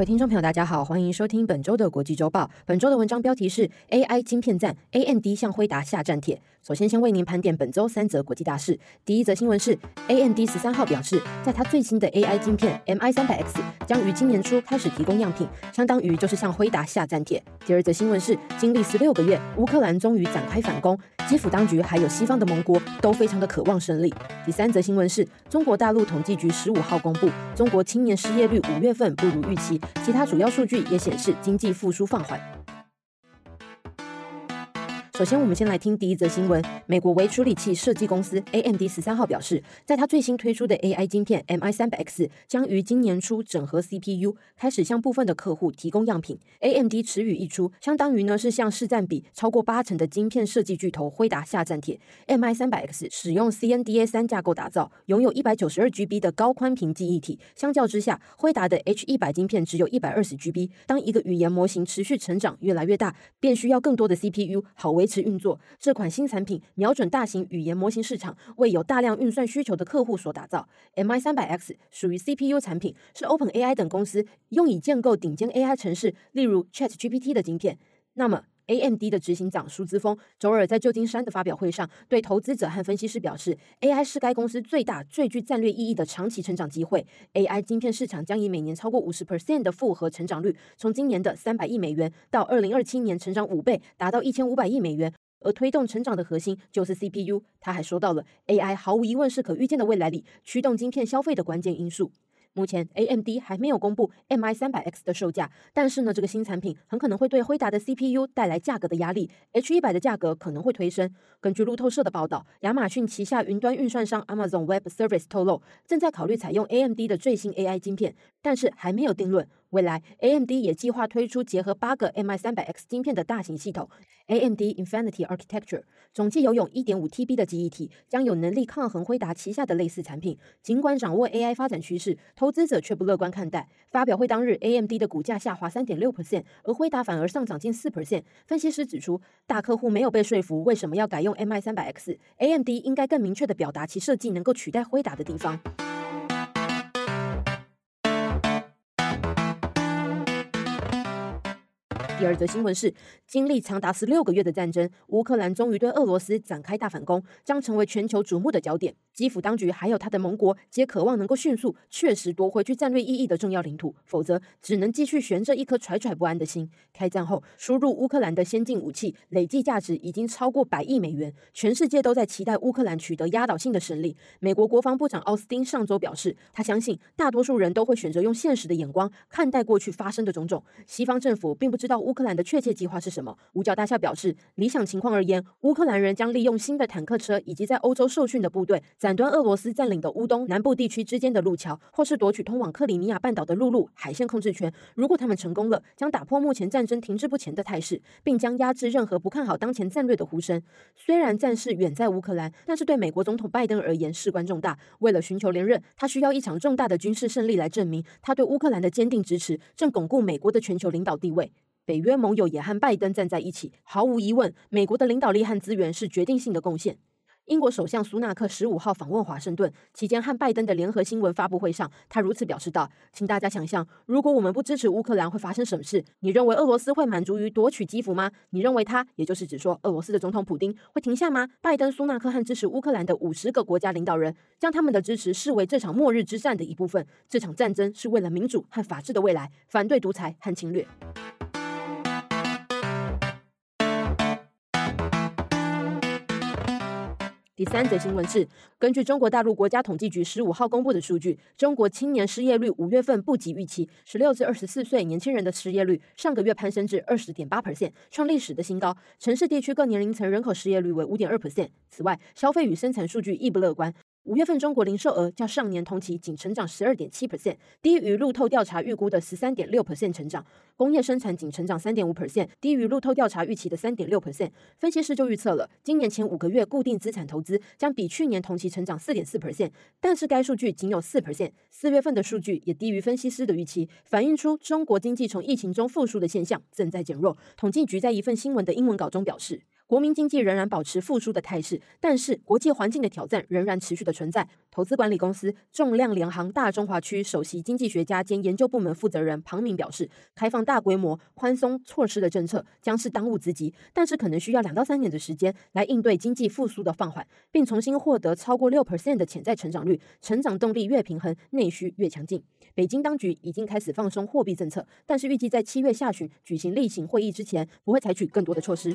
各位听众朋友，大家好，欢迎收听本周的国际周报。本周的文章标题是 AI 晶片战，AMD 向辉达下战帖。首先，先为您盘点本周三则国际大事。第一则新闻是，AMD 十三号表示，在它最新的 AI 晶片 MI300X 将于今年初开始提供样品，相当于就是向辉达下战帖。第二则新闻是，经历十六个月，乌克兰终于展开反攻，基辅当局还有西方的盟国都非常的渴望胜利。第三则新闻是，中国大陆统计局十五号公布，中国青年失业率五月份不如预期。其他主要数据也显示经济复苏放缓。首先，我们先来听第一则新闻。美国微处理器设计公司 AMD 十三号表示，在它最新推出的 AI 晶片 MI300X 将于今年初整合 CPU，开始向部分的客户提供样品。AMD 此语一出，相当于呢是向市占比超过八成的晶片设计巨头辉达下战帖。MI300X 使用 CNDA 三架构打造，拥有一百九十二 GB 的高宽屏记忆体。相较之下，辉达的 H100 晶片只有一百二十 GB。当一个语言模型持续成长越来越大，便需要更多的 CPU 好维持运作。这款新产品瞄准大型语言模型市场，为有大量运算需求的客户所打造。MI 三百 X 属于 CPU 产品，是 OpenAI 等公司用以建构顶尖 AI 城市，例如 ChatGPT 的晶片。那么，AMD 的执行长舒姿丰周二在旧金山的发表会上，对投资者和分析师表示，AI 是该公司最大、最具战略意义的长期成长机会。AI 晶片市场将以每年超过五十 percent 的复合成长率，从今年的三百亿美元到二零二七年成长五倍，达到一千五百亿美元。而推动成长的核心就是 CPU。他还说到了 AI 毫无疑问是可预见的未来里驱动晶片消费的关键因素。目前 AMD 还没有公布 MI 三百 X 的售价，但是呢，这个新产品很可能会对辉达的 CPU 带来价格的压力，H 一百的价格可能会推升。根据路透社的报道，亚马逊旗下云端运算商 Amazon Web Service 透露，正在考虑采用 AMD 的最新 AI 晶片，但是还没有定论。未来，AMD 也计划推出结合八个 MI300X 晶片的大型系统，AMD Infinity Architecture，总计拥有一点五 TB 的记忆体，将有能力抗衡辉达旗下的类似产品。尽管掌握 AI 发展趋势，投资者却不乐观看待。发表会当日，AMD 的股价下滑三点六 percent，而辉达反而上涨近四 percent。分析师指出，大客户没有被说服，为什么要改用 MI300X？AMD 应该更明确地表达其设计能够取代辉达的地方。第二则新闻是，经历长达十六个月的战争，乌克兰终于对俄罗斯展开大反攻，将成为全球瞩目的焦点。基辅当局还有他的盟国皆渴望能够迅速、确实夺回具战略意义的重要领土，否则只能继续悬着一颗惴惴不安的心。开战后输入乌克兰的先进武器累计价值已经超过百亿美元，全世界都在期待乌克兰取得压倒性的胜利。美国国防部长奥斯汀上周表示，他相信大多数人都会选择用现实的眼光看待过去发生的种种。西方政府并不知道乌克兰的确切计划是什么。五角大厦表示，理想情况而言，乌克兰人将利用新的坦克车以及在欧洲受训的部队，斩断俄罗斯占领的乌东南部地区之间的路桥，或是夺取通往克里米亚半岛的陆路海线控制权。如果他们成功了，将打破目前战争停滞不前的态势，并将压制任何不看好当前战略的呼声。虽然战事远在乌克兰，但是对美国总统拜登而言事关重大。为了寻求连任，他需要一场重大的军事胜利来证明他对乌克兰的坚定支持，正巩固美国的全球领导地位。北约盟友也和拜登站在一起。毫无疑问，美国的领导力和资源是决定性的贡献。英国首相苏纳克十五号访问华盛顿期间，和拜登的联合新闻发布会上，他如此表示道：“请大家想象，如果我们不支持乌克兰，会发生什么事？你认为俄罗斯会满足于夺取基辅吗？你认为他，也就是指说俄罗斯的总统普丁，会停下吗？”拜登、苏纳克和支持乌克兰的五十个国家领导人，将他们的支持视为这场末日之战的一部分。这场战争是为了民主和法治的未来，反对独裁和侵略。第三则新闻是，根据中国大陆国家统计局十五号公布的数据，中国青年失业率五月份不及预期，十六至二十四岁年轻人的失业率上个月攀升至二十点八 percent，创历史的新高。城市地区各年龄层人口失业率为五点二 percent。此外，消费与生产数据亦不乐观。五月份中国零售额较上年同期仅成长十二点七 percent，低于路透调查预估的十三点六 percent 成长。工业生产仅成长三点五 percent，低于路透调查预期的三点六 percent。分析师就预测了，今年前五个月固定资产投资将比去年同期成长四点四 percent，但是该数据仅有四 percent。四月份的数据也低于分析师的预期，反映出中国经济从疫情中复苏的现象正在减弱。统计局在一份新闻的英文稿中表示。国民经济仍然保持复苏的态势，但是国际环境的挑战仍然持续的存在。投资管理公司仲量联行大中华区首席经济学家兼研究部门负责人庞明表示，开放大规模宽松措施的政策将是当务之急，但是可能需要两到三年的时间来应对经济复苏的放缓，并重新获得超过六 percent 的潜在成长率。成长动力越平衡，内需越强劲。北京当局已经开始放松货币政策，但是预计在七月下旬举行例行会议之前，不会采取更多的措施。